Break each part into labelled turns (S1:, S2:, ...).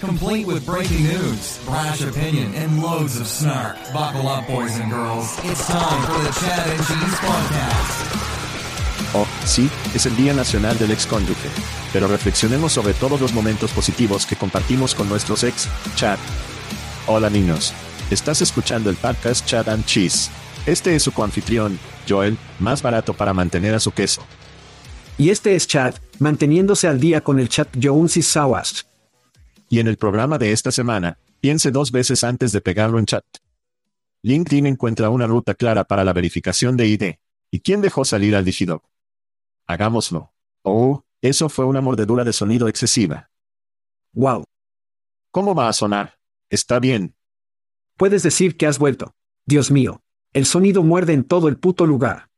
S1: Complete with breaking news, brash opinion, and loads of snark. Buckle up, boys and girls. It's time for the Chad and Cheese Podcast.
S2: Oh, sí, es el Día Nacional del Ex Cónyuge. Pero reflexionemos sobre todos los momentos positivos que compartimos con nuestros ex, Chad. Hola niños. Estás escuchando el podcast Chat and Cheese. Este es su coanfitrión, Joel, más barato para mantener a su queso.
S3: Y este es Chad, manteniéndose al día con el chat Jones y Sawast.
S2: Y en el programa de esta semana, piense dos veces antes de pegarlo en chat. LinkedIn encuentra una ruta clara para la verificación de ID. ¿Y quién dejó salir al Digidog? Hagámoslo. Oh, eso fue una mordedura de sonido excesiva.
S3: Wow.
S2: ¿Cómo va a sonar? Está bien,
S3: Puedes decir que has vuelto. Dios mío. El sonido muerde en todo el puto lugar.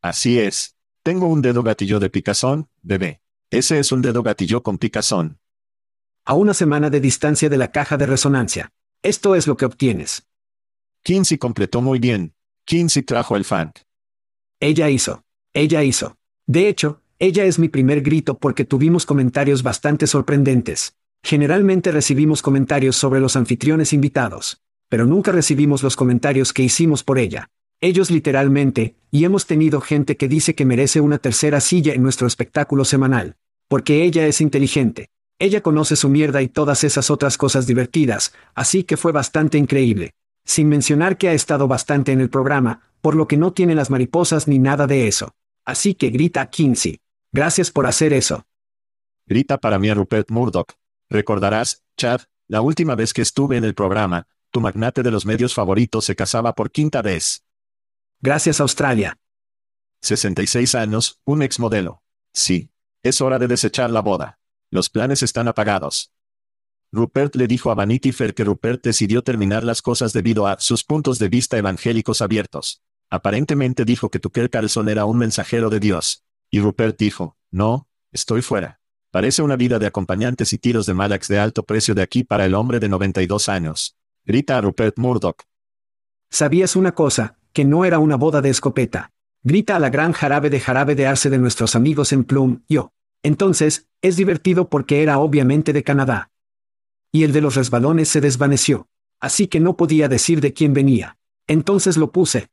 S2: Así es. Tengo un dedo gatillo de picazón, bebé. Ese es un dedo gatillo con picazón.
S3: A una semana de distancia de la caja de resonancia. Esto es lo que obtienes.
S2: Kinsey completó muy bien. Kinsey trajo el funk.
S3: Ella hizo. Ella hizo. De hecho, ella es mi primer grito porque tuvimos comentarios bastante sorprendentes. Generalmente recibimos comentarios sobre los anfitriones invitados pero nunca recibimos los comentarios que hicimos por ella. Ellos literalmente, y hemos tenido gente que dice que merece una tercera silla en nuestro espectáculo semanal. Porque ella es inteligente. Ella conoce su mierda y todas esas otras cosas divertidas, así que fue bastante increíble. Sin mencionar que ha estado bastante en el programa, por lo que no tiene las mariposas ni nada de eso. Así que grita a Kinsey. Gracias por hacer eso.
S2: Grita para mí a Rupert Murdoch. Recordarás, Chad, la última vez que estuve en el programa, tu magnate de los medios favoritos se casaba por quinta vez.
S3: Gracias Australia.
S2: 66 años, un ex modelo. Sí. Es hora de desechar la boda. Los planes están apagados. Rupert le dijo a Vanity Fair que Rupert decidió terminar las cosas debido a sus puntos de vista evangélicos abiertos. Aparentemente dijo que Tucker Carlson era un mensajero de Dios. Y Rupert dijo, no, estoy fuera. Parece una vida de acompañantes y tiros de Malax de alto precio de aquí para el hombre de 92 años. Grita a Rupert Murdoch.
S3: ¿Sabías una cosa? Que no era una boda de escopeta. Grita a la gran jarabe de jarabe de arce de nuestros amigos en Plum, yo. Entonces, es divertido porque era obviamente de Canadá. Y el de los resbalones se desvaneció. Así que no podía decir de quién venía. Entonces lo puse.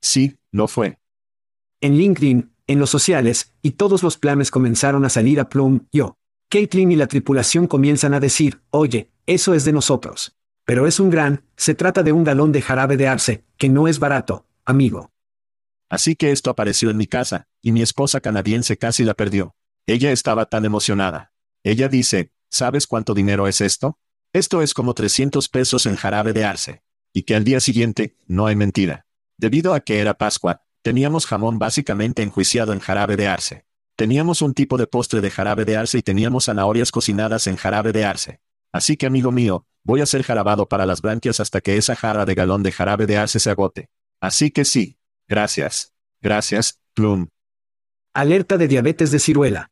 S2: Sí, lo fue.
S3: En LinkedIn, en los sociales, y todos los planes comenzaron a salir a Plum, yo. Caitlin y la tripulación comienzan a decir, oye, eso es de nosotros. Pero es un gran, se trata de un galón de jarabe de arce, que no es barato, amigo.
S2: Así que esto apareció en mi casa, y mi esposa canadiense casi la perdió. Ella estaba tan emocionada. Ella dice, ¿sabes cuánto dinero es esto? Esto es como 300 pesos en jarabe de arce. Y que al día siguiente, no hay mentira. Debido a que era Pascua, teníamos jamón básicamente enjuiciado en jarabe de arce. Teníamos un tipo de postre de jarabe de arce y teníamos zanahorias cocinadas en jarabe de arce. Así que amigo mío, voy a ser jarabado para las branquias hasta que esa jarra de galón de jarabe de arce se agote. Así que sí. Gracias. Gracias, Plum.
S3: Alerta de diabetes de ciruela.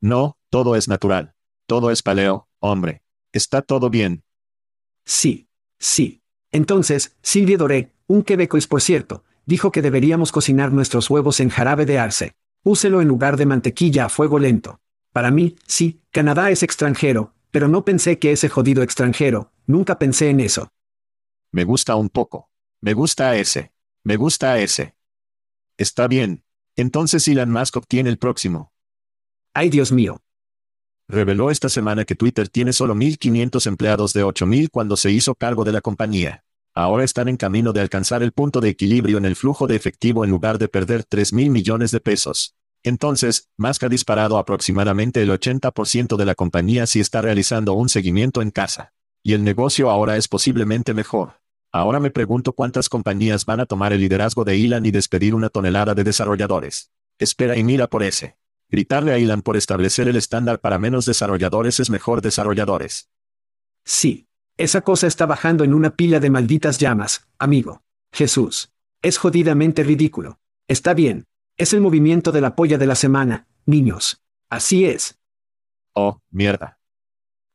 S2: No, todo es natural. Todo es paleo, hombre. Está todo bien.
S3: Sí. Sí. Entonces, Silvia Doré, un quebecois por cierto, dijo que deberíamos cocinar nuestros huevos en jarabe de arce. Úselo en lugar de mantequilla a fuego lento. Para mí, sí, Canadá es extranjero, pero no pensé que ese jodido extranjero, nunca pensé en eso.
S2: Me gusta un poco. Me gusta ese. Me gusta ese. Está bien. Entonces Elon Musk obtiene el próximo.
S3: Ay Dios mío.
S2: Reveló esta semana que Twitter tiene solo 1.500 empleados de 8.000 cuando se hizo cargo de la compañía. Ahora están en camino de alcanzar el punto de equilibrio en el flujo de efectivo en lugar de perder 3 mil millones de pesos. Entonces, Musk ha disparado aproximadamente el 80% de la compañía si está realizando un seguimiento en casa. Y el negocio ahora es posiblemente mejor. Ahora me pregunto cuántas compañías van a tomar el liderazgo de Elon y despedir una tonelada de desarrolladores. Espera y mira por ese. Gritarle a Elon por establecer el estándar para menos desarrolladores es mejor desarrolladores.
S3: Sí. Esa cosa está bajando en una pila de malditas llamas, amigo. Jesús. Es jodidamente ridículo. Está bien. Es el movimiento de la polla de la semana, niños. Así es.
S2: Oh, mierda.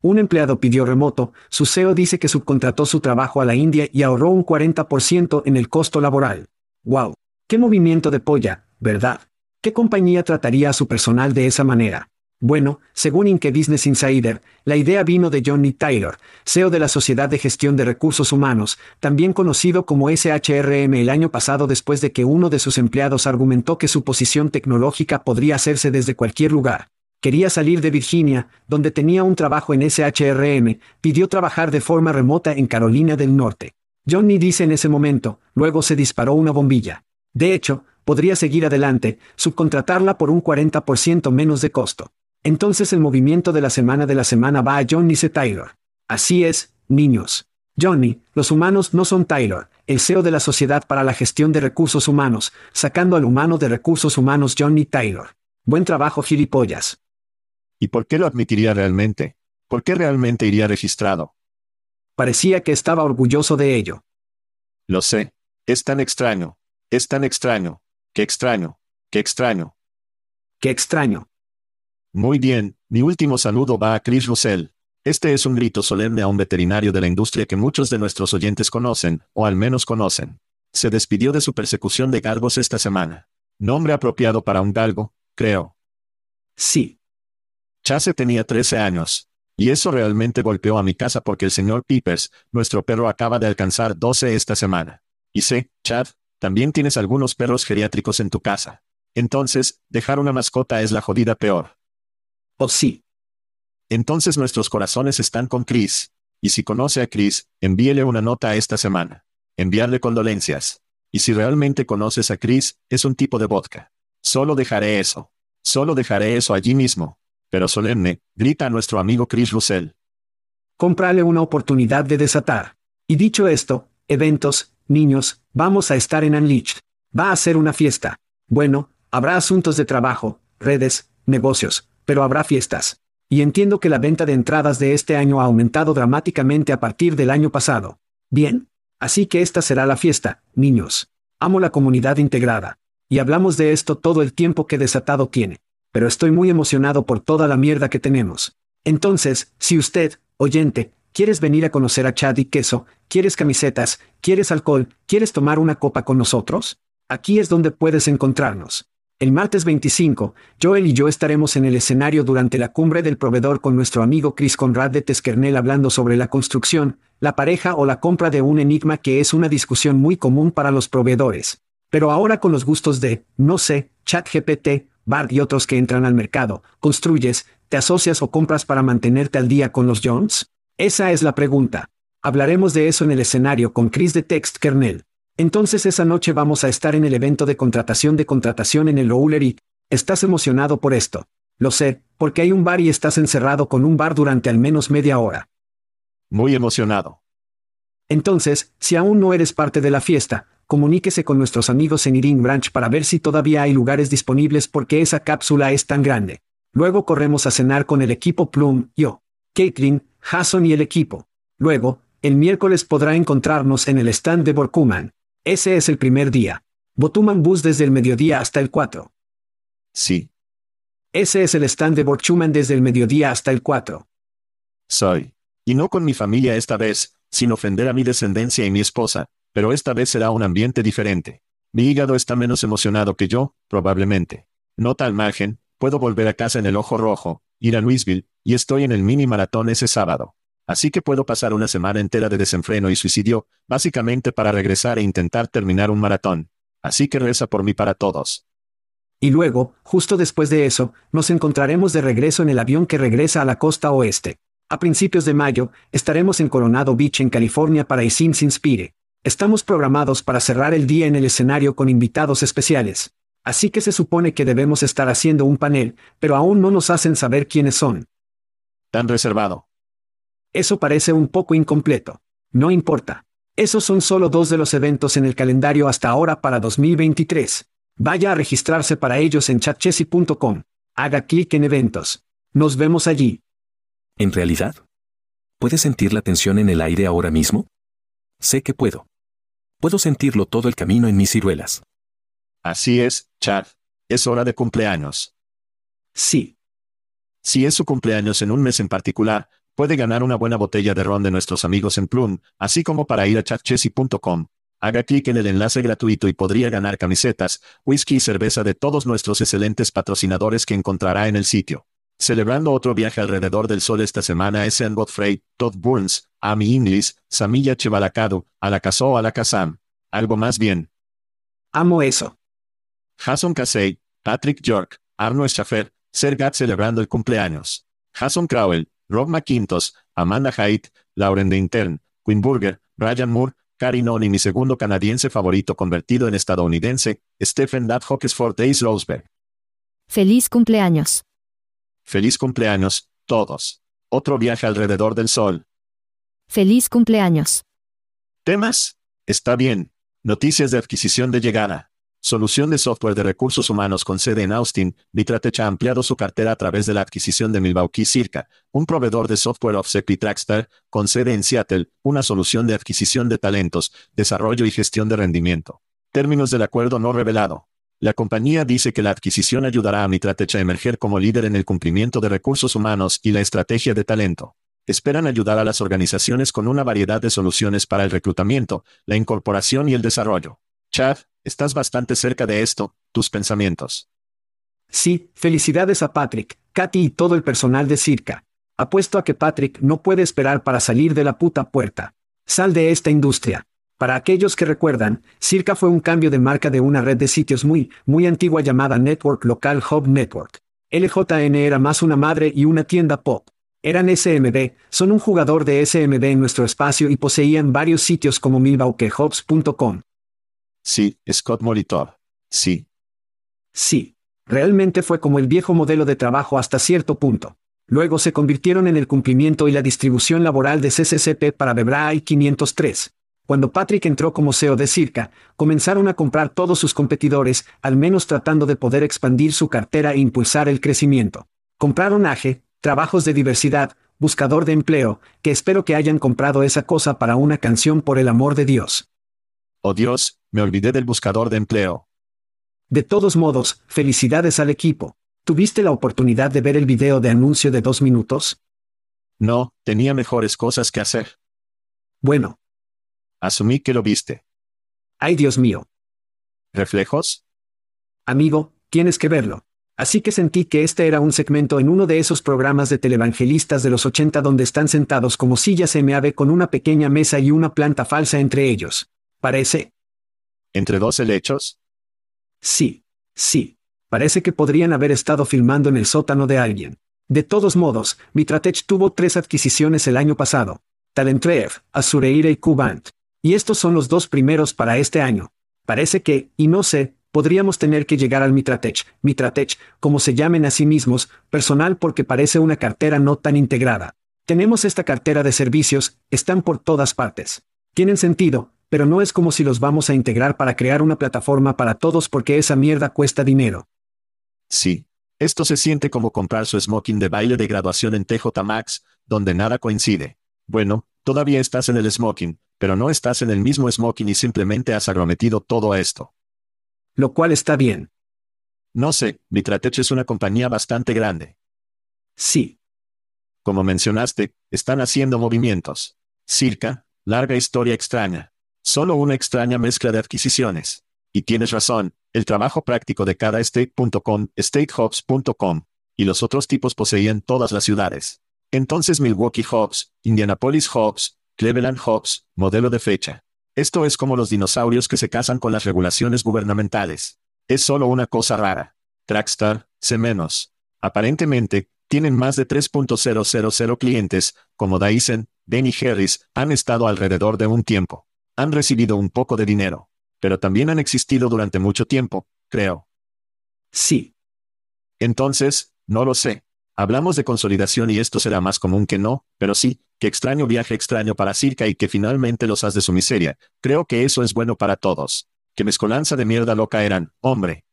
S3: Un empleado pidió remoto, su CEO dice que subcontrató su trabajo a la India y ahorró un 40% en el costo laboral. ¡Wow! ¡Qué movimiento de polla, verdad! ¿Qué compañía trataría a su personal de esa manera? Bueno, según Inque Business Insider, la idea vino de Johnny Taylor, CEO de la Sociedad de Gestión de Recursos Humanos, también conocido como SHRM el año pasado después de que uno de sus empleados argumentó que su posición tecnológica podría hacerse desde cualquier lugar. Quería salir de Virginia, donde tenía un trabajo en SHRM, pidió trabajar de forma remota en Carolina del Norte. Johnny dice en ese momento, luego se disparó una bombilla. De hecho, podría seguir adelante, subcontratarla por un 40% menos de costo. Entonces el movimiento de la semana de la semana va a Johnny C. Taylor. Así es, niños. Johnny, los humanos no son Taylor, el CEO de la Sociedad para la Gestión de Recursos Humanos, sacando al humano de recursos humanos Johnny Taylor. Buen trabajo, gilipollas.
S2: ¿Y por qué lo admitiría realmente? ¿Por qué realmente iría registrado?
S3: Parecía que estaba orgulloso de ello.
S2: Lo sé. Es tan extraño. Es tan extraño. Qué extraño. Qué extraño.
S3: Qué extraño.
S2: Muy bien, mi último saludo va a Chris Russell. Este es un grito solemne a un veterinario de la industria que muchos de nuestros oyentes conocen, o al menos conocen. Se despidió de su persecución de galgos esta semana. Nombre apropiado para un galgo, creo.
S3: Sí.
S2: Chase tenía 13 años. Y eso realmente golpeó a mi casa porque el señor Peepers, nuestro perro acaba de alcanzar 12 esta semana. Y sé, Chad, también tienes algunos perros geriátricos en tu casa. Entonces, dejar una mascota es la jodida peor.
S3: Oh sí.
S2: Entonces nuestros corazones están con Chris. Y si conoce a Chris, envíele una nota esta semana. Enviarle condolencias. Y si realmente conoces a Chris, es un tipo de vodka. Solo dejaré eso. Solo dejaré eso allí mismo. Pero solemne, grita a nuestro amigo Chris Russell.
S3: Comprale una oportunidad de desatar. Y dicho esto, eventos, niños, vamos a estar en Unleashed. Va a ser una fiesta. Bueno, habrá asuntos de trabajo, redes, negocios, pero habrá fiestas. Y entiendo que la venta de entradas de este año ha aumentado dramáticamente a partir del año pasado. Bien. Así que esta será la fiesta, niños. Amo la comunidad integrada. Y hablamos de esto todo el tiempo que desatado tiene. Pero estoy muy emocionado por toda la mierda que tenemos. Entonces, si usted, oyente, quieres venir a conocer a Chad y Queso, quieres camisetas, quieres alcohol, quieres tomar una copa con nosotros, aquí es donde puedes encontrarnos. El martes 25, Joel y yo estaremos en el escenario durante la cumbre del proveedor con nuestro amigo Chris Conrad de Teskernel hablando sobre la construcción, la pareja o la compra de un enigma que es una discusión muy común para los proveedores. Pero ahora con los gustos de, no sé, ChatGPT, BART y otros que entran al mercado, ¿construyes, te asocias o compras para mantenerte al día con los Jones? Esa es la pregunta. Hablaremos de eso en el escenario con Chris de Text Kernel. Entonces esa noche vamos a estar en el evento de contratación de contratación en el Ouler ¿estás emocionado por esto? Lo sé, porque hay un bar y estás encerrado con un bar durante al menos media hora.
S2: Muy emocionado.
S3: Entonces, si aún no eres parte de la fiesta, comuníquese con nuestros amigos en Iring Branch para ver si todavía hay lugares disponibles porque esa cápsula es tan grande. Luego corremos a cenar con el equipo Plum, yo, Caitlin, Jason y el equipo. Luego, el miércoles podrá encontrarnos en el stand de Borkuman. Ese es el primer día. Botuman Bus desde el mediodía hasta el 4.
S2: Sí,
S3: Ese es el stand de Borchuman desde el mediodía hasta el 4.
S2: soy. Y no con mi familia esta vez, sin ofender a mi descendencia y mi esposa, pero esta vez será un ambiente diferente. Mi hígado está menos emocionado que yo, probablemente. Nota al margen, puedo volver a casa en el ojo rojo, ir a Louisville, y estoy en el mini maratón ese sábado. Así que puedo pasar una semana entera de desenfreno y suicidio, básicamente para regresar e intentar terminar un maratón. Así que reza por mí para todos.
S3: Y luego, justo después de eso, nos encontraremos de regreso en el avión que regresa a la costa oeste. A principios de mayo, estaremos en Coronado Beach en California para Isin Inspire. Estamos programados para cerrar el día en el escenario con invitados especiales. Así que se supone que debemos estar haciendo un panel, pero aún no nos hacen saber quiénes son.
S2: Tan reservado.
S3: Eso parece un poco incompleto. No importa. Esos son solo dos de los eventos en el calendario hasta ahora para 2023. Vaya a registrarse para ellos en chatchessy.com. Haga clic en eventos. Nos vemos allí.
S4: ¿En realidad? ¿Puedes sentir la tensión en el aire ahora mismo? Sé que puedo. Puedo sentirlo todo el camino en mis ciruelas.
S2: Así es, Chad. Es hora de cumpleaños.
S3: Sí.
S2: Si es su cumpleaños en un mes en particular, puede ganar una buena botella de ron de nuestros amigos en Plum, así como para ir a chatchessy.com. Haga clic en el enlace gratuito y podría ganar camisetas, whisky y cerveza de todos nuestros excelentes patrocinadores que encontrará en el sitio. Celebrando otro viaje alrededor del sol esta semana es en Godfrey, Todd Burns, Amy Inglis, Samilla Chevalacado, Alakazó Alakazam. Algo más bien.
S3: Amo eso.
S2: Jason Casey, Patrick York, Arno Schaffer, Sergat celebrando el cumpleaños. Jason Crowell, Rob McQuintos, Amanda Haidt, Lauren de Intern, Quinn Burger, Brian Moore, Cary Non y mi segundo canadiense favorito convertido en estadounidense, Stephen Dad Hockesford Ace Roseberg.
S5: Feliz cumpleaños.
S2: Feliz cumpleaños, todos. Otro viaje alrededor del sol.
S5: Feliz cumpleaños.
S2: ¿Temas? Está bien. Noticias de adquisición de llegada. Solución de software de recursos humanos con sede en Austin, Vitratech ha ampliado su cartera a través de la adquisición de Milwaukee Circa, un proveedor de software offset y con sede en Seattle, una solución de adquisición de talentos, desarrollo y gestión de rendimiento. Términos del acuerdo no revelado. La compañía dice que la adquisición ayudará a Mitratech a emerger como líder en el cumplimiento de recursos humanos y la estrategia de talento. Esperan ayudar a las organizaciones con una variedad de soluciones para el reclutamiento, la incorporación y el desarrollo. Chad, estás bastante cerca de esto, tus pensamientos.
S3: Sí, felicidades a Patrick, Katy y todo el personal de Circa. Apuesto a que Patrick no puede esperar para salir de la puta puerta. Sal de esta industria. Para aquellos que recuerdan, Circa fue un cambio de marca de una red de sitios muy, muy antigua llamada Network Local Hub Network. LJN era más una madre y una tienda pop. Eran SMB, son un jugador de SMB en nuestro espacio y poseían varios sitios como milwaukeehubs.com.
S2: Sí, Scott Molitor. Sí.
S3: Sí. Realmente fue como el viejo modelo de trabajo hasta cierto punto. Luego se convirtieron en el cumplimiento y la distribución laboral de CCCP para Bebrai 503. Cuando Patrick entró como CEO de Circa, comenzaron a comprar todos sus competidores, al menos tratando de poder expandir su cartera e impulsar el crecimiento. Compraron AGE, trabajos de diversidad, buscador de empleo, que espero que hayan comprado esa cosa para una canción por el amor de Dios.
S2: Oh Dios, me olvidé del buscador de empleo.
S3: De todos modos, felicidades al equipo. ¿Tuviste la oportunidad de ver el video de anuncio de dos minutos?
S2: No, tenía mejores cosas que hacer.
S3: Bueno,
S2: Asumí que lo viste.
S3: ay Dios mío.
S2: ¿Reflejos?
S3: Amigo, tienes que verlo. Así que sentí que este era un segmento en uno de esos programas de televangelistas de los 80 donde están sentados como sillas MAV con una pequeña mesa y una planta falsa entre ellos. Parece,
S2: ¿Entre dos helechos?
S3: sí, sí. Parece que podrían haber estado filmando en el sótano de alguien. De todos modos, Mitratech tuvo tres adquisiciones el año pasado. Talentrev, Azureira y Cubant. Y estos son los dos primeros para este año. Parece que, y no sé, podríamos tener que llegar al Mitratech, Mitratech, como se llamen a sí mismos, personal porque parece una cartera no tan integrada. Tenemos esta cartera de servicios, están por todas partes. Tienen sentido, Pero no es como si los vamos a integrar para crear una plataforma para todos porque esa mierda cuesta dinero.
S2: Sí. Esto se siente como comprar su smoking de baile de graduación en TJ Maxx, donde nada coincide. Bueno, todavía estás en el smoking, pero no estás en el mismo smoking y simplemente has agrometido todo esto.
S3: Lo cual está bien.
S2: No sé, Vitratech es una compañía bastante grande.
S3: Sí.
S2: Como mencionaste, están haciendo movimientos. Circa, larga historia extraña. Solo una extraña mezcla de adquisiciones. Y tienes razón, el trabajo práctico de cada state.com, statehubs.com, y los otros tipos poseían todas las ciudades. Entonces Milwaukee Hubs, Indianapolis Hubs, Cleveland Hubs, modelo de fecha. Esto es como los dinosaurios que se casan con las regulaciones gubernamentales. Es solo una cosa rara. Trackstar, C-. Aparentemente, tienen más de 3.000 clientes, como Dyson, Denny Harris, han estado alrededor de un tiempo. Han recibido un poco de dinero. Pero también han existido durante mucho tiempo, creo.
S3: Sí.
S2: Entonces, no lo sé. Hablamos de consolidación y esto será más común que no, pero sí, que extraño viaje extraño para Circa y que finalmente los has de su miseria. Creo que eso es bueno para todos. Que mezcolanza de mierda loca eran, hombre.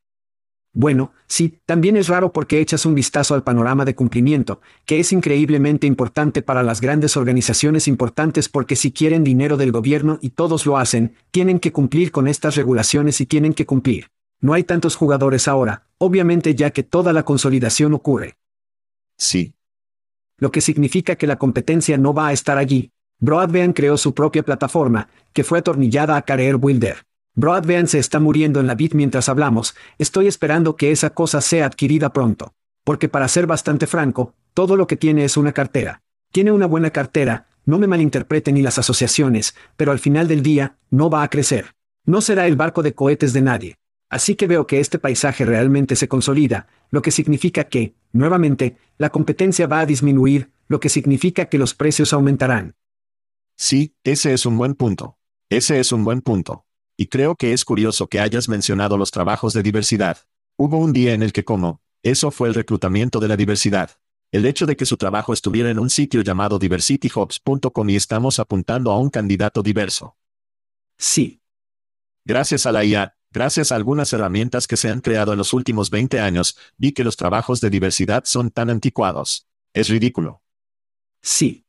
S3: Bueno, sí, también es raro porque echas un vistazo al panorama de cumplimiento, que es increíblemente importante para las grandes organizaciones importantes porque si quieren dinero del gobierno y todos lo hacen, tienen que cumplir con estas regulaciones y tienen que cumplir. No hay tantos jugadores ahora, obviamente ya que toda la consolidación ocurre.
S2: Sí.
S3: Lo que significa que la competencia no va a estar allí. Broadband creó su propia plataforma, que fue atornillada a Career Wilder. Broadband se está muriendo en la vid mientras hablamos, estoy esperando que esa cosa sea adquirida pronto. Porque para ser bastante franco, todo lo que tiene es una cartera. Tiene una buena cartera, no me malinterpreten ni las asociaciones, pero al final del día, no va a crecer. No será el barco de cohetes de nadie. Así que veo que este paisaje realmente se consolida, lo que significa que, nuevamente, la competencia va a disminuir, lo que significa que los precios aumentarán.
S2: Sí, ese es un buen punto. Ese es un buen punto. Y creo que es curioso que hayas mencionado los trabajos de diversidad. Hubo un día en el que como, eso fue el reclutamiento de la diversidad. El hecho de que su trabajo estuviera en un sitio llamado diversityhubs.com y estamos apuntando a un candidato diverso.
S3: Sí.
S2: Gracias a la IA, gracias a algunas herramientas que se han creado en los últimos 20 años, vi que los trabajos de diversidad son tan anticuados. Es ridículo.
S3: Sí.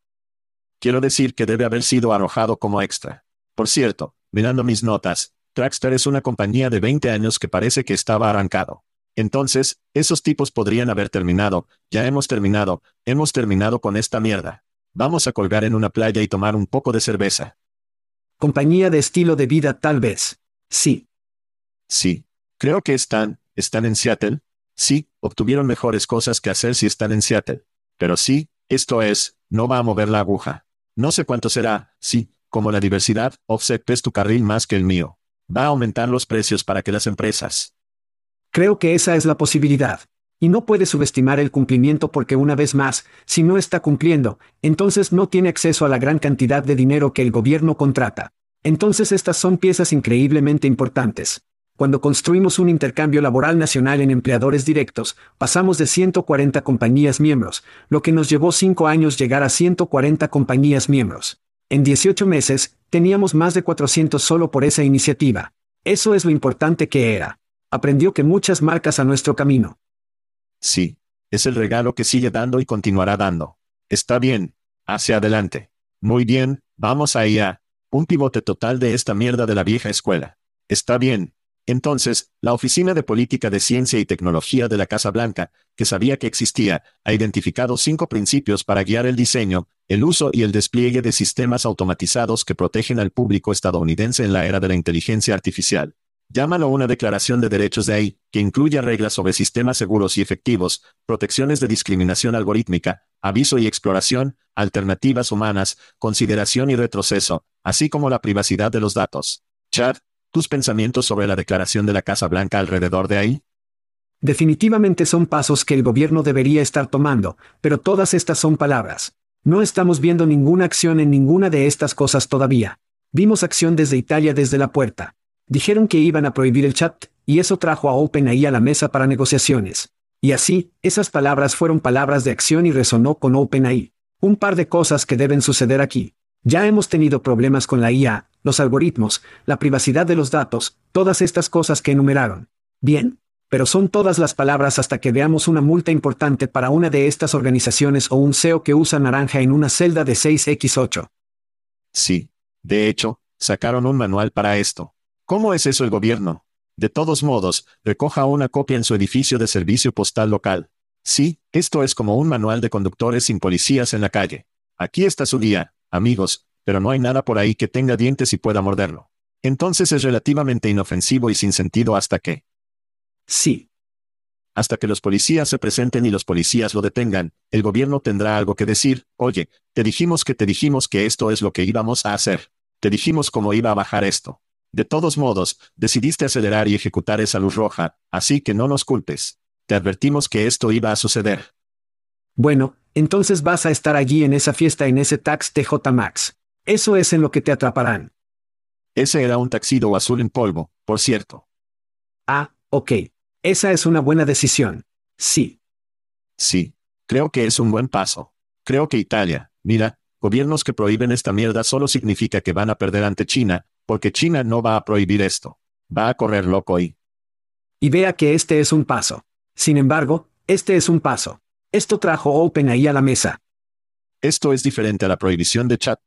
S2: Quiero decir que debe haber sido arrojado como extra. Por cierto, mirando mis notas, Trackstar es una compañía de 20 años que parece que estaba arrancado. Entonces, esos tipos podrían haber terminado, ya hemos terminado, hemos terminado con esta mierda. Vamos a colgar en una playa y tomar un poco de cerveza.
S3: Compañía de estilo de vida tal vez. Sí.
S2: Sí. Creo que están, están en Seattle. Sí, obtuvieron mejores cosas que hacer si están en Seattle. Pero sí, esto es, no va a mover la aguja. No sé cuánto será, sí, como la diversidad, Offset es tu carril más que el mío. Va a aumentar los precios para que las empresas.
S3: Creo que esa es la posibilidad. Y no puede subestimar el cumplimiento porque una vez más, si no está cumpliendo, entonces no tiene acceso a la gran cantidad de dinero que el gobierno contrata. Entonces estas son piezas increíblemente importantes. Cuando construimos un intercambio laboral nacional en empleadores directos, pasamos de 140 compañías miembros, lo que nos llevó cinco años llegar a 140 compañías miembros. En 18 meses, teníamos más de 400 solo por esa iniciativa. Eso es lo importante que era. Aprendió que muchas marcas a nuestro camino.
S2: Sí. Es el regalo que sigue dando y continuará dando. Está bien. Hacia adelante. Muy bien, vamos allá. Un pivote total de esta mierda de la vieja escuela. Está bien. Entonces, la Oficina de Política de Ciencia y Tecnología de la Casa Blanca, que sabía que existía, ha identificado cinco principios para guiar el diseño, el uso y el despliegue de sistemas automatizados que protegen al público estadounidense en la era de la inteligencia artificial. Llámalo una declaración de derechos de ahí, que incluya reglas sobre sistemas seguros y efectivos, protecciones de discriminación algorítmica, aviso y exploración, alternativas humanas, consideración y retroceso, así como la privacidad de los datos. Chad, ¿tus pensamientos sobre la declaración de la Casa Blanca alrededor de ahí?
S3: Definitivamente son pasos que el gobierno debería estar tomando, pero todas estas son palabras. No estamos viendo ninguna acción en ninguna de estas cosas todavía. Vimos acción desde Italia desde la puerta. Dijeron que iban a prohibir el chat, y eso trajo a OpenAI a la mesa para negociaciones. Y así, esas palabras fueron palabras de acción y resonó con OpenAI. Un par de cosas que deben suceder aquí. Ya hemos tenido problemas con la IA, los algoritmos, la privacidad de los datos, todas estas cosas que enumeraron. Bien, pero son todas las palabras hasta que veamos una multa importante para una de estas organizaciones o un CEO que usa naranja en una celda de 6x8.
S2: Sí. De hecho, sacaron un manual para esto. ¿Cómo es eso el gobierno? De todos modos, recoja una copia en su edificio de servicio postal local. Sí, esto es como un manual de conductores sin policías en la calle. Aquí está su guía, amigos, pero no hay nada por ahí que tenga dientes y pueda morderlo. Entonces es relativamente inofensivo y sin sentido hasta que...
S3: Sí.
S2: Hasta que los policías se presenten y los policías lo detengan, el gobierno tendrá algo que decir, oye, te dijimos que te dijimos que esto es lo que íbamos a hacer. Te dijimos cómo iba a bajar esto. De todos modos, decidiste acelerar y ejecutar esa luz roja, así que no nos culpes. Te advertimos que esto iba a suceder.
S3: Bueno, entonces vas a estar allí en esa fiesta en ese tax TJ Max. Eso es en lo que te atraparán.
S2: Ese era un taxido azul en polvo, por cierto.
S3: Ah, ok. Esa es una buena decisión. Sí.
S2: Sí. Creo que es un buen paso. Creo que Italia, mira, gobiernos que prohíben esta mierda solo significa que van a perder ante China, porque China no va a prohibir esto. Va a correr loco y...
S3: Y vea que este es un paso. Sin embargo, este es un paso. Esto trajo OpenAI a la mesa.
S2: Esto es diferente a la prohibición de chat.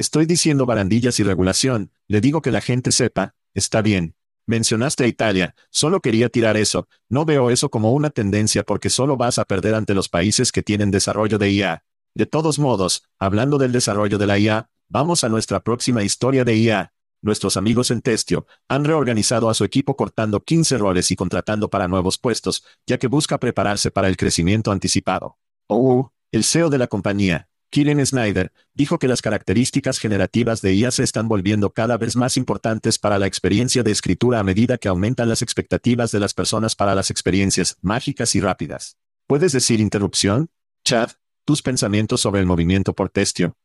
S2: Estoy diciendo barandillas y regulación, le digo que la gente sepa, está bien. Mencionaste a Italia, solo quería tirar eso, no veo eso como una tendencia porque solo vas a perder ante los países que tienen desarrollo de IA. De todos modos, hablando del desarrollo de la IA, vamos a nuestra próxima historia de IA. Nuestros amigos en Testio han reorganizado a su equipo cortando 15 roles y contratando para nuevos puestos, ya que busca prepararse para el crecimiento anticipado. Oh, el CEO de la compañía, Kieran Snyder, dijo que las características generativas de IA se están volviendo cada vez más importantes para la experiencia de escritura a medida que aumentan las expectativas de las personas para las experiencias mágicas y rápidas. ¿Puedes decir interrupción? Chad, tus pensamientos sobre el movimiento por Testio.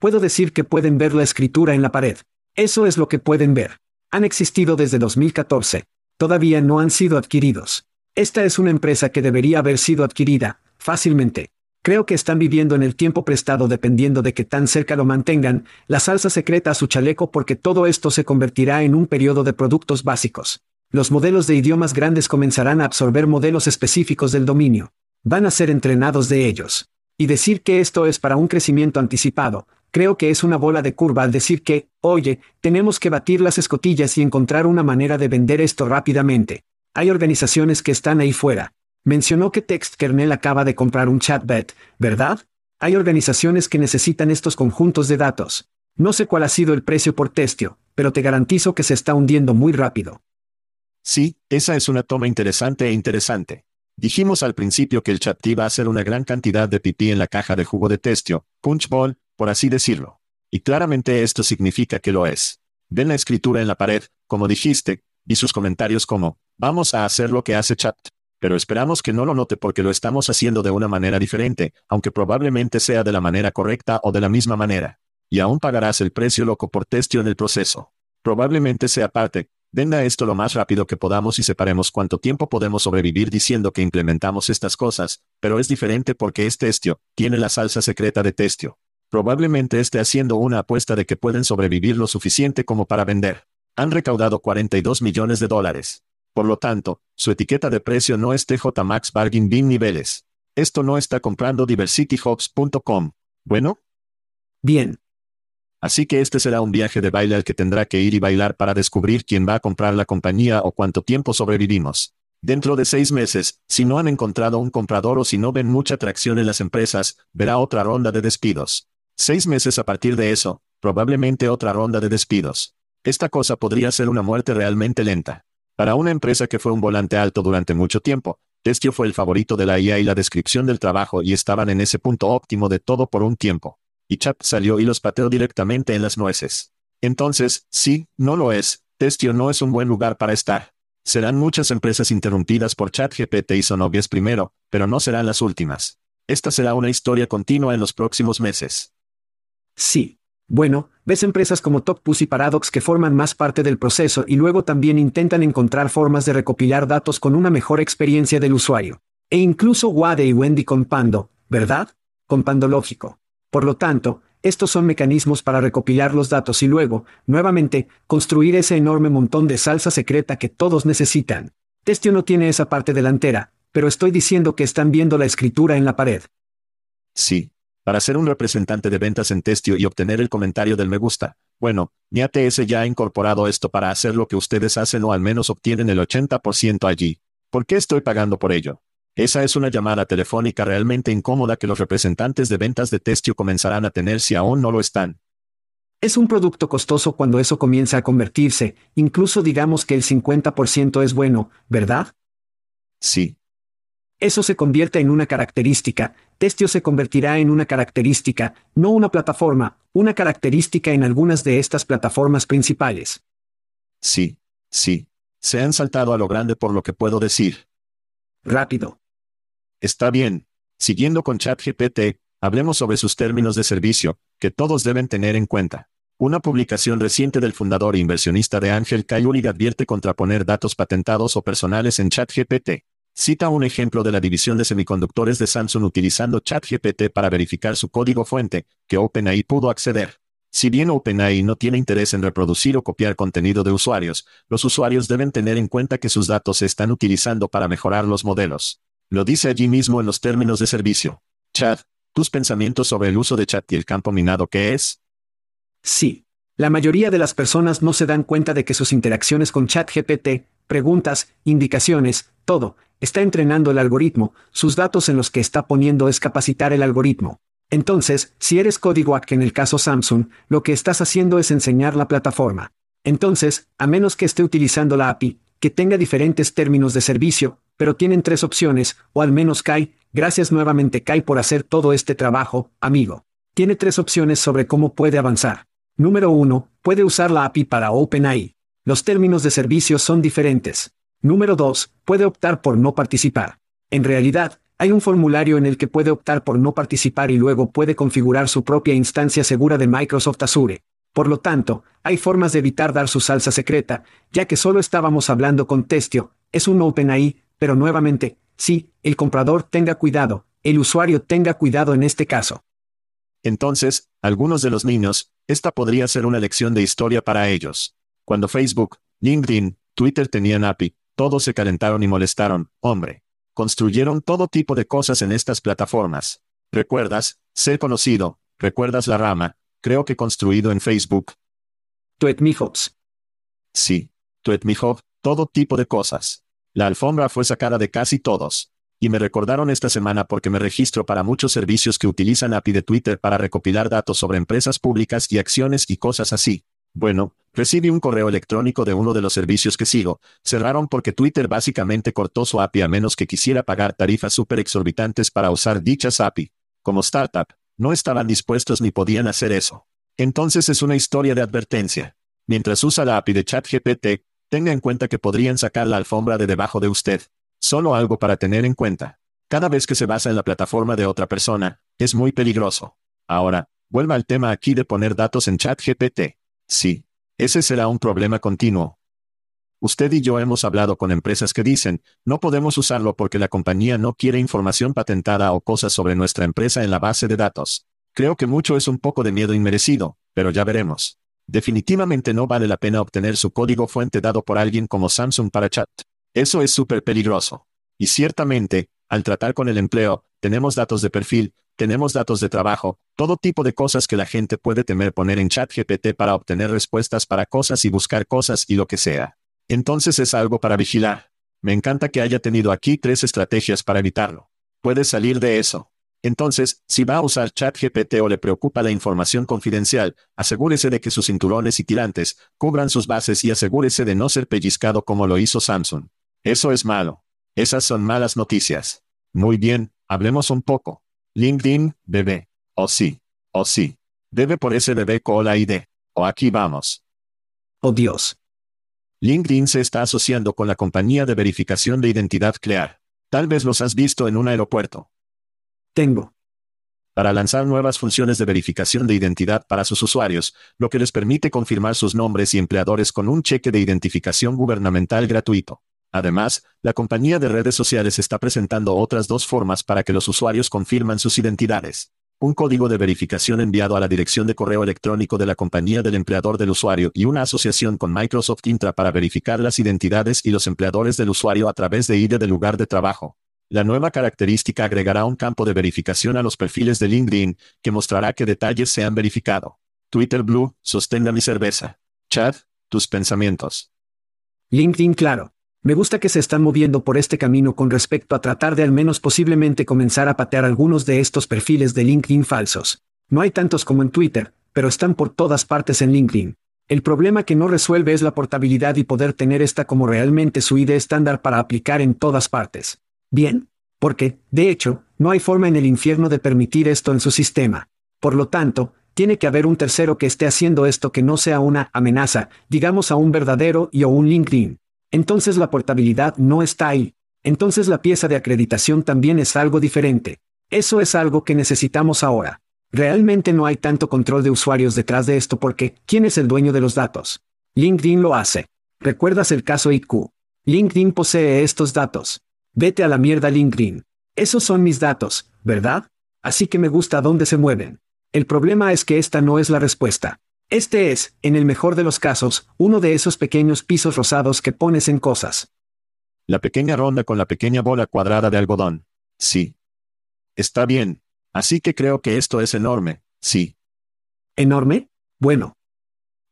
S3: Puedo decir que pueden ver la escritura en la pared. Eso es lo que pueden ver. Han existido desde 2014. Todavía no han sido adquiridos. Esta es una empresa que debería haber sido adquirida, fácilmente. Creo que están viviendo en el tiempo prestado dependiendo de que tan cerca lo mantengan, la salsa secreta a su chaleco porque todo esto se convertirá en un periodo de productos básicos. Los modelos de idiomas grandes comenzarán a absorber modelos específicos del dominio. Van a ser entrenados de ellos. Y decir que esto es para un crecimiento anticipado, creo que es una bola de curva al decir que, oye, tenemos que batir las escotillas y encontrar una manera de vender esto rápidamente. Hay organizaciones que están ahí fuera. Mencionó que TextKernel acaba de comprar un chatbot, ¿verdad? Hay organizaciones que necesitan estos conjuntos de datos. No sé cuál ha sido el precio por testio, pero te garantizo que se está hundiendo muy rápido.
S2: Sí, esa es una toma interesante e interesante. Dijimos al principio que el chat iba a hacer una gran cantidad de pipí en la caja de jugo de testio, punchball, por así decirlo. Y claramente esto significa que lo es. Ven la escritura en la pared, como dijiste, y sus comentarios como, vamos a hacer lo que hace chat. Pero esperamos que no lo note porque lo estamos haciendo de una manera diferente, aunque probablemente sea de la manera correcta o de la misma manera. Y aún pagarás el precio loco por testio en el proceso. Probablemente sea parte, Venda esto lo más rápido que podamos y separemos cuánto tiempo podemos sobrevivir diciendo que implementamos estas cosas, pero es diferente porque es testio, tiene la salsa secreta de testio. Probablemente esté haciendo una apuesta de que pueden sobrevivir lo suficiente como para vender. Han recaudado 42 millones de dólares. Por lo tanto, su etiqueta de precio no es TJ Max Bargain Bin niveles. Esto no está comprando diversityhubs.com. ¿Bueno?
S3: Bien.
S2: Así que este será un viaje de baile al que tendrá que ir y bailar para descubrir quién va a comprar la compañía o cuánto tiempo sobrevivimos. Dentro de seis meses, si no han encontrado un comprador o si no ven mucha atracción en las empresas, verá otra ronda de despidos. Seis meses a partir de eso, probablemente otra ronda de despidos. Esta cosa podría ser una muerte realmente lenta. Para una empresa que fue un volante alto durante mucho tiempo, Testio fue el favorito de la IA y la descripción del trabajo y estaban en ese punto óptimo de todo por un tiempo. Y Chap salió y los pateó directamente en las nueces. Entonces, sí, no lo es, Testio no es un buen lugar para estar. Serán muchas empresas interrumpidas por ChatGPT y son obvias primero, pero no serán las últimas. Esta será una historia continua en los próximos meses.
S3: Sí. Bueno, ves empresas como TopPus y Paradox que forman más parte del proceso y luego también intentan encontrar formas de recopilar datos con una mejor experiencia del usuario. E incluso Wade y Wendy con Pando, ¿verdad? Con Pando lógico. Por lo tanto, estos son mecanismos para recopilar los datos y luego, nuevamente, construir ese enorme montón de salsa secreta que todos necesitan. Testio no tiene esa parte delantera, pero estoy diciendo que están viendo la escritura en la pared.
S2: Sí. Para ser un representante de ventas en Testio y obtener el comentario del me gusta, bueno, mi ATS ya ha incorporado esto para hacer lo que ustedes hacen o al menos obtienen el 80% allí. ¿Por qué estoy pagando por ello? Esa es una llamada telefónica realmente incómoda que los representantes de ventas de Testio comenzarán a tener si aún no lo están.
S3: Es un producto costoso cuando eso comienza a convertirse, incluso digamos que el 50% es bueno, ¿verdad?
S2: Sí.
S3: Eso se convierte en una característica, Testio se convertirá en una característica, no una plataforma, una característica en algunas de estas plataformas principales.
S2: Sí, sí. Se han saltado a lo grande por lo que puedo decir.
S3: Rápido.
S2: Está bien. Siguiendo con ChatGPT, hablemos sobre sus términos de servicio, que todos deben tener en cuenta. Una publicación reciente del fundador e inversionista de Ángel Kayulig advierte contra poner datos patentados o personales en ChatGPT. Cita un ejemplo de la división de semiconductores de Samsung utilizando ChatGPT para verificar su código fuente, que OpenAI pudo acceder. Si bien OpenAI no tiene interés en reproducir o copiar contenido de usuarios, los usuarios deben tener en cuenta que sus datos se están utilizando para mejorar los modelos. Lo dice allí mismo en los términos de servicio. Chat, ¿tus pensamientos sobre el uso de chat y el campo minado qué es?
S3: Sí. La mayoría de las personas no se dan cuenta de que sus interacciones con ChatGPT, preguntas, indicaciones, todo, está entrenando el algoritmo, sus datos en los que está poniendo es capacitar el algoritmo. Entonces, si eres código ACK en el caso Samsung, lo que estás haciendo es enseñar la plataforma. Entonces, a menos que esté utilizando la API, que tenga diferentes términos de servicio, pero tienen tres opciones, o al menos Kai, gracias nuevamente Kai por hacer todo este trabajo, amigo. Tiene tres opciones sobre cómo puede avanzar. Número uno, puede usar la API para OpenAI. Los términos de servicio son diferentes. Número 2. Puede optar por no participar. En realidad, hay un formulario en el que puede optar por no participar y luego puede configurar su propia instancia segura de Microsoft Azure. Por lo tanto, hay formas de evitar dar su salsa secreta, ya que solo estábamos hablando con Testio, es un OpenAI, pero nuevamente, sí, el comprador tenga cuidado, el usuario tenga cuidado en este caso.
S2: Entonces, algunos de los niños, esta podría ser una lección de historia para ellos. Cuando Facebook, LinkedIn, Twitter tenían API, todos se calentaron y molestaron, hombre. Construyeron todo tipo de cosas en estas plataformas. ¿Recuerdas? Ser conocido. ¿Recuerdas la rama? Creo que construido en Facebook.
S3: Tweetmehobs.
S2: Sí. Tweetmehob, todo tipo de cosas. La alfombra fue sacada de casi todos. Y me recordaron esta semana porque me registro para muchos servicios que utilizan API de Twitter para recopilar datos sobre empresas públicas y acciones y cosas así. Bueno, recibí un correo electrónico de uno de los servicios que sigo. Cerraron porque Twitter básicamente cortó su API a menos que quisiera pagar tarifas súper exorbitantes para usar dichas API. Como startup, no estaban dispuestos ni podían hacer eso. Entonces es una historia de advertencia. Mientras usa la API de ChatGPT, tenga en cuenta que podrían sacar la alfombra de debajo de usted. Solo algo para tener en cuenta. Cada vez que se basa en la plataforma de otra persona, es muy peligroso. Ahora, vuelva al tema aquí de poner datos en ChatGPT. Sí. Ese será un problema continuo. Usted y yo hemos hablado con empresas que dicen, no podemos usarlo porque la compañía no quiere información patentada o cosas sobre nuestra empresa en la base de datos. Creo que mucho es un poco de miedo inmerecido, pero ya veremos. Definitivamente no vale la pena obtener su código fuente dado por alguien como Samsung para chat. Eso es súper peligroso. Y ciertamente, al tratar con el empleo, tenemos datos de perfil, tenemos datos de trabajo, todo tipo de cosas que la gente puede temer poner en ChatGPT para obtener respuestas para cosas y buscar cosas y lo que sea. Entonces es algo para vigilar. Me encanta que haya tenido aquí tres estrategias para evitarlo. Puede salir de eso. Entonces, si va a usar ChatGPT o le preocupa la información confidencial, asegúrese de que sus cinturones y tirantes cubran sus bases y asegúrese de no ser pellizcado como lo hizo Samsung. Eso es malo. Esas son malas noticias. Muy bien, hablemos un poco. LinkedIn, bebé. Oh sí. Oh sí. Debe por ese bebé cola ID. O aquí vamos.
S3: Oh Dios.
S2: LinkedIn se está asociando con la compañía de verificación de identidad Clear. Tal vez los has visto en un aeropuerto.
S3: Tengo.
S2: Para lanzar nuevas funciones de verificación de identidad para sus usuarios, lo que les permite confirmar sus nombres y empleadores con un cheque de identificación gubernamental gratuito. Además, la compañía de redes sociales está presentando otras dos formas para que los usuarios confirman sus identidades. un código de verificación enviado a la dirección de correo electrónico de la compañía del empleador del usuario y una asociación con Microsoft Intra para verificar las identidades y los empleadores del usuario a través de ID del lugar de trabajo. La nueva característica agregará un campo de verificación a los perfiles de LinkedIn, que mostrará que detalles se han verificado. Twitter Blue, sostenga mi cerveza. Chad, tus pensamientos.
S3: LinkedIn claro. Me gusta que se están moviendo por este camino con respecto a tratar de al menos posiblemente comenzar a patear algunos de estos perfiles de LinkedIn falsos. No hay tantos como en Twitter, pero están por todas partes en LinkedIn. El problema que no resuelve es la portabilidad y poder tener esta como realmente su ID estándar para aplicar en todas partes. Bien, porque, de hecho, no hay forma en el infierno de permitir esto en su sistema. Por lo tanto, tiene que haber un tercero que esté haciendo esto que no sea una amenaza, digamos a un verdadero y o un LinkedIn. Entonces la portabilidad no está ahí. Entonces la pieza de acreditación también es algo diferente. Eso es algo que necesitamos ahora. Realmente no hay tanto control de usuarios detrás de esto porque, ¿quién es el dueño de los datos? LinkedIn lo hace. ¿Recuerdas el caso IQ? LinkedIn posee estos datos. Vete a la mierda LinkedIn. Esos son mis datos, ¿verdad? Así que me gusta dónde se mueven. El problema es que esta no es la respuesta. Este es, en el mejor de los casos, uno de esos pequeños pisos rosados que pones en cosas.
S2: La pequeña ronda con la pequeña bola cuadrada de algodón. Sí. Está bien. Así que creo que esto es enorme, sí.
S3: ¿Enorme? Bueno.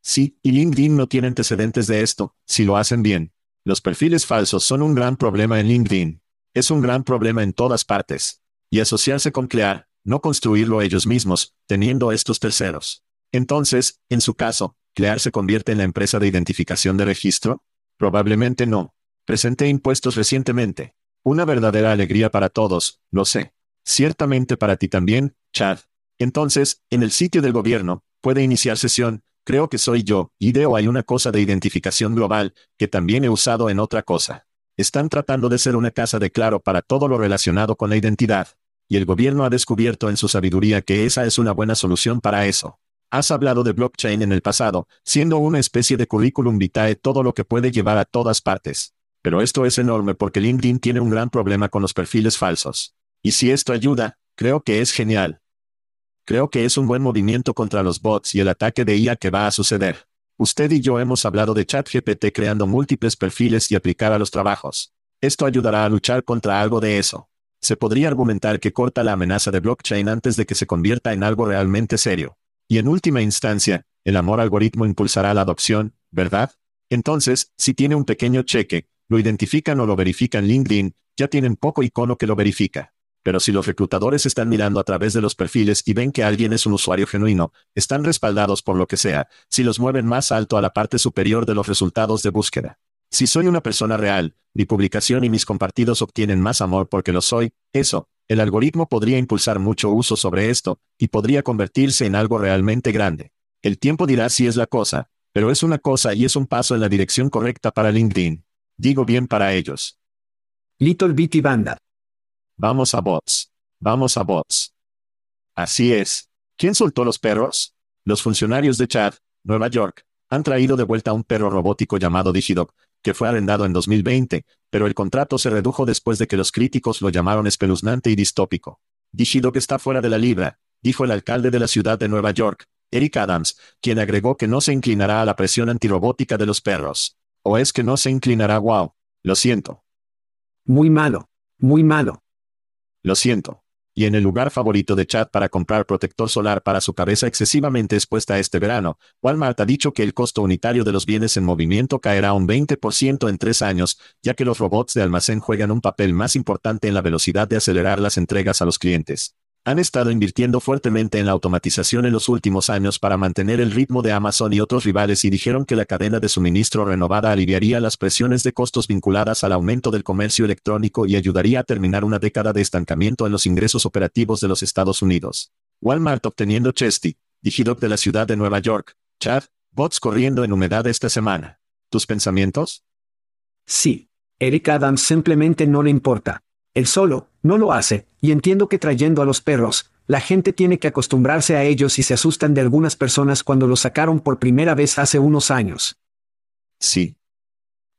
S2: Sí, y LinkedIn no tiene antecedentes de esto, si lo hacen bien. Los perfiles falsos son un gran problema en LinkedIn. Es un gran problema en todas partes. Y asociarse con crear, no construirlo ellos mismos, teniendo estos terceros. Entonces, en su caso, ¿Clear se convierte en la empresa de identificación de registro? Probablemente no. Presenté impuestos recientemente. Una verdadera alegría para todos, lo sé. Ciertamente para ti también, Chad. Entonces, en el sitio del gobierno, puede iniciar sesión, creo que soy yo, IDEO hay una cosa de identificación global, que también he usado en otra cosa. Están tratando de ser una casa de claro para todo lo relacionado con la identidad. Y el gobierno ha descubierto en su sabiduría que esa es una buena solución para eso. Has hablado de blockchain en el pasado, siendo una especie de currículum vitae todo lo que puede llevar a todas partes. Pero esto es enorme porque LinkedIn tiene un gran problema con los perfiles falsos. Y si esto ayuda, creo que es genial. Creo que es un buen movimiento contra los bots y el ataque de IA que va a suceder. Usted y yo hemos hablado de ChatGPT creando múltiples perfiles y aplicar a los trabajos. Esto ayudará a luchar contra algo de eso. Se podría argumentar que corta la amenaza de blockchain antes de que se convierta en algo realmente serio. Y en última instancia, el amor algoritmo impulsará la adopción, ¿verdad? Entonces, si tiene un pequeño cheque, lo identifican o lo verifican LinkedIn, ya tienen poco icono que lo verifica. Pero si los reclutadores están mirando a través de los perfiles y ven que alguien es un usuario genuino, están respaldados por lo que sea, si los mueven más alto a la parte superior de los resultados de búsqueda. Si soy una persona real, mi publicación y mis compartidos obtienen más amor porque lo soy, eso, el algoritmo podría impulsar mucho uso sobre esto, y podría convertirse en algo realmente grande. El tiempo dirá si es la cosa, pero es una cosa y es un paso en la dirección correcta para LinkedIn. Digo bien para ellos.
S3: Little Bitty Banda.
S2: Vamos a bots. Vamos a bots. Así es. ¿Quién soltó los perros? Los funcionarios de Chad, Nueva York, han traído de vuelta un perro robótico llamado Digidog, que fue arrendado en 2020, pero el contrato se redujo después de que los críticos lo llamaron espeluznante y distópico. Digidog está fuera de la libra, dijo el alcalde de la ciudad de Nueva York, Eric Adams, quien agregó que no se inclinará a la presión antirrobótica de los perros. ¿O es que no se inclinará? Wow. Lo siento.
S3: Muy malo. Muy malo.
S2: Lo siento y en el lugar favorito de Chad para comprar protector solar para su cabeza excesivamente expuesta este verano, Walmart ha dicho que el costo unitario de los bienes en movimiento caerá un 20% en tres años, ya que los robots de almacén juegan un papel más importante en la velocidad de acelerar las entregas a los clientes. Han estado invirtiendo fuertemente en la automatización en los últimos años para mantener el ritmo de Amazon y otros rivales y dijeron que la cadena de suministro renovada aliviaría las presiones de costos vinculadas al aumento del comercio electrónico y ayudaría a terminar una década de estancamiento en los ingresos operativos de los Estados Unidos. Walmart obteniendo Chesty, Digidog de la ciudad de Nueva York, Chad, bots corriendo en humedad esta semana. ¿Tus pensamientos?
S3: Sí. Eric Adams simplemente no le importa. Él solo, no lo hace, y entiendo que trayendo a los perros, la gente tiene que acostumbrarse a ellos y se asustan de algunas personas cuando los sacaron por primera vez hace unos años.
S2: Sí.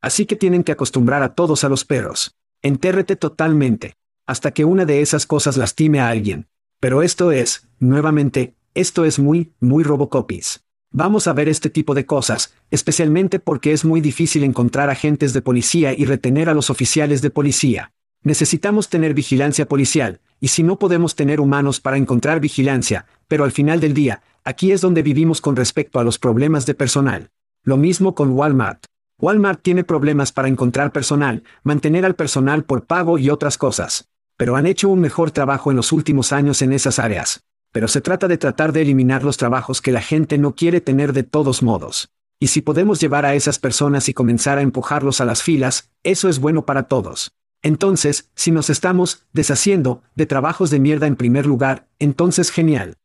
S3: Así que tienen que acostumbrar a todos a los perros. Entérrete totalmente. Hasta que una de esas cosas lastime a alguien. Pero esto es, nuevamente, esto es muy, muy Robocopies. Vamos a ver este tipo de cosas, especialmente porque es muy difícil encontrar agentes de policía y retener a los oficiales de policía. Necesitamos tener vigilancia policial, y si no podemos tener humanos para encontrar vigilancia, pero al final del día, aquí es donde vivimos con respecto a los problemas de personal. Lo mismo con Walmart. Walmart tiene problemas para encontrar personal, mantener al personal por pago y otras cosas. Pero han hecho un mejor trabajo en los últimos años en esas áreas pero se trata de tratar de eliminar los trabajos que la gente no quiere tener de todos modos. Y si podemos llevar a esas personas y comenzar a empujarlos a las filas, eso es bueno para todos. Entonces, si nos estamos deshaciendo de trabajos de mierda en primer lugar, entonces genial.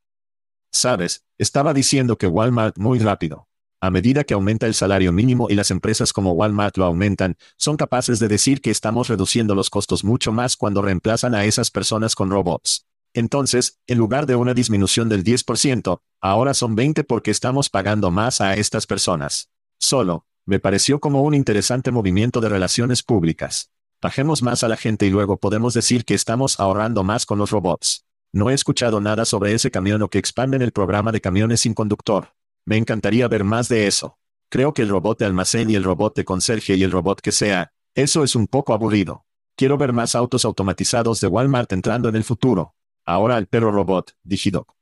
S2: Sabes, estaba diciendo que Walmart muy rápido. A medida que aumenta el salario mínimo y las empresas como Walmart lo aumentan, son capaces de decir que estamos reduciendo los costos mucho más cuando reemplazan a esas personas con robots. Entonces, en lugar de una disminución del 10%, ahora son 20 porque estamos pagando más a estas personas. Solo, me pareció como un interesante movimiento de relaciones públicas. Bajemos más a la gente y luego podemos decir que estamos ahorrando más con los robots. No he escuchado nada sobre ese camión o que expanden el programa de camiones sin conductor. Me encantaría ver más de eso. Creo que el robot de almacén y el robot de conserje y el robot que sea, eso es un poco aburrido. Quiero ver más autos automatizados de Walmart entrando en el futuro. Ahora el perro robot, Digidoc.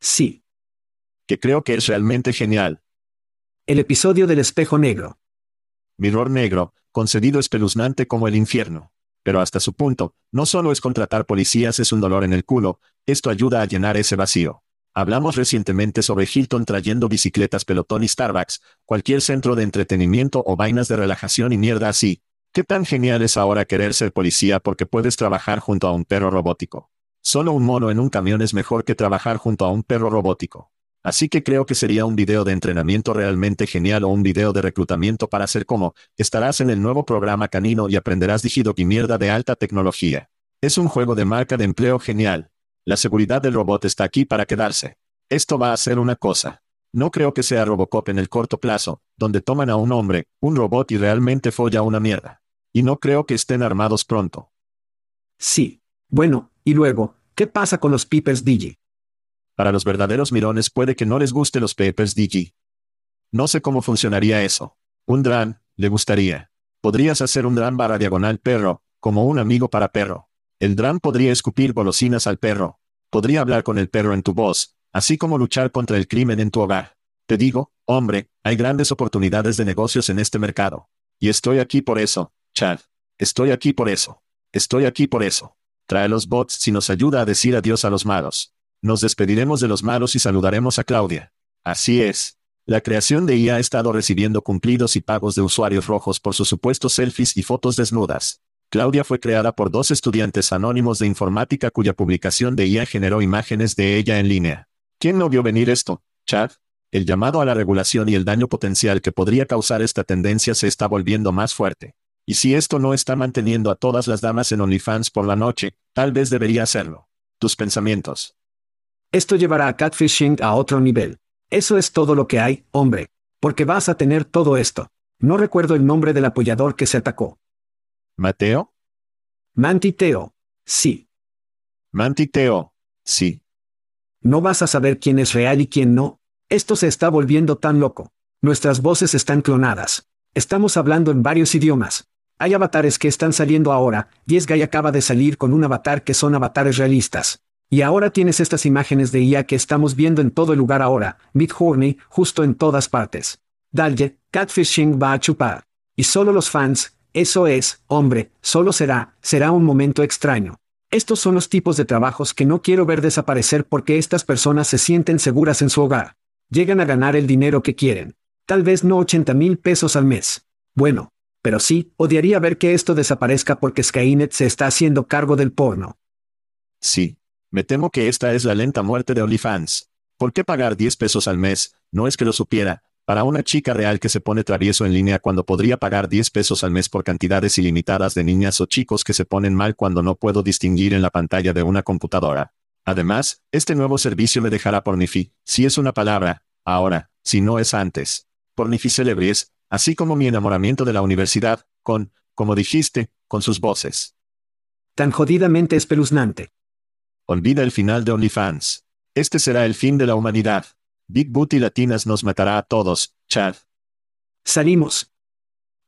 S3: Sí.
S2: Que creo que es realmente genial.
S3: El episodio del espejo negro.
S2: Mirror negro, concedido espeluznante como el infierno. Pero hasta su punto, no solo es contratar policías es un dolor en el culo, esto ayuda a llenar ese vacío. Hablamos recientemente sobre Hilton trayendo bicicletas pelotón y Starbucks, cualquier centro de entretenimiento o vainas de relajación y mierda así. ¿Qué tan genial es ahora querer ser policía porque puedes trabajar junto a un perro robótico? Solo un mono en un camión es mejor que trabajar junto a un perro robótico. Así que creo que sería un video de entrenamiento realmente genial o un video de reclutamiento para ser como, estarás en el nuevo programa canino y aprenderás digido y mierda de alta tecnología. Es un juego de marca de empleo genial. La seguridad del robot está aquí para quedarse. Esto va a ser una cosa. No creo que sea Robocop en el corto plazo, donde toman a un hombre, un robot y realmente folla una mierda. Y no creo que estén armados pronto.
S3: Sí. Bueno, y luego, ¿qué pasa con los Peepers Digi?
S2: Para los verdaderos mirones puede que no les guste los Peepers Digi. No sé cómo funcionaría eso. Un dran, le gustaría. Podrías hacer un dran barra diagonal perro, como un amigo para perro. El dran podría escupir golosinas al perro. Podría hablar con el perro en tu voz, así como luchar contra el crimen en tu hogar. Te digo, hombre, hay grandes oportunidades de negocios en este mercado. Y estoy aquí por eso, Chad. Estoy aquí por eso. Estoy aquí por eso. Trae los bots si nos ayuda a decir adiós a los malos. Nos despediremos de los malos y saludaremos a Claudia. Así es. La creación de IA ha estado recibiendo cumplidos y pagos de usuarios rojos por sus supuestos selfies y fotos desnudas. Claudia fue creada por dos estudiantes anónimos de informática cuya publicación de IA generó imágenes de ella en línea. ¿Quién no vio venir esto, Chad? El llamado a la regulación y el daño potencial que podría causar esta tendencia se está volviendo más fuerte. Y si esto no está manteniendo a todas las damas en OnlyFans por la noche, tal vez debería hacerlo. Tus pensamientos.
S3: Esto llevará a catfishing a otro nivel. Eso es todo lo que hay, hombre. Porque vas a tener todo esto. No recuerdo el nombre del apoyador que se atacó.
S2: ¿Mateo?
S3: Mantiteo. Sí.
S2: Mantiteo. Sí.
S3: No vas a saber quién es real y quién no. Esto se está volviendo tan loco. Nuestras voces están clonadas. Estamos hablando en varios idiomas. Hay avatares que están saliendo ahora, Guy acaba de salir con un avatar que son avatares realistas. Y ahora tienes estas imágenes de IA que estamos viendo en todo el lugar ahora, Midjourney, justo en todas partes. Dalje, Catfishing va a chupar. Y solo los fans, eso es, hombre, solo será, será un momento extraño. Estos son los tipos de trabajos que no quiero ver desaparecer porque estas personas se sienten seguras en su hogar. Llegan a ganar el dinero que quieren. Tal vez no 80 mil pesos al mes. Bueno, pero sí, odiaría ver que esto desaparezca porque Skynet se está haciendo cargo del porno.
S2: Sí. Me temo que esta es la lenta muerte de OnlyFans. ¿Por qué pagar 10 pesos al mes? No es que lo supiera. Para una chica real que se pone travieso en línea cuando podría pagar 10 pesos al mes por cantidades ilimitadas de niñas o chicos que se ponen mal cuando no puedo distinguir en la pantalla de una computadora. Además, este nuevo servicio me dejará pornifi, si es una palabra, ahora, si no es antes. Pornificelebries, así como mi enamoramiento de la universidad, con, como dijiste, con sus voces.
S3: Tan jodidamente espeluznante.
S2: Olvida el final de OnlyFans. Este será el fin de la humanidad. Big Booty Latinas nos matará a todos, Chad.
S3: Salimos.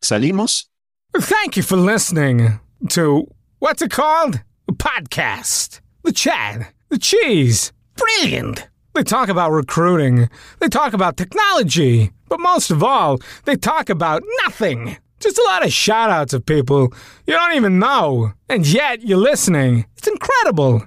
S2: ¿Salimos?
S6: Thank you for listening to what's it called? A podcast. The Chad. The Cheese. Brilliant. They talk about recruiting. They talk about technology. But most of all, they talk about nothing. Just a lot of shout outs of people you don't even know. And yet you're listening. It's incredible.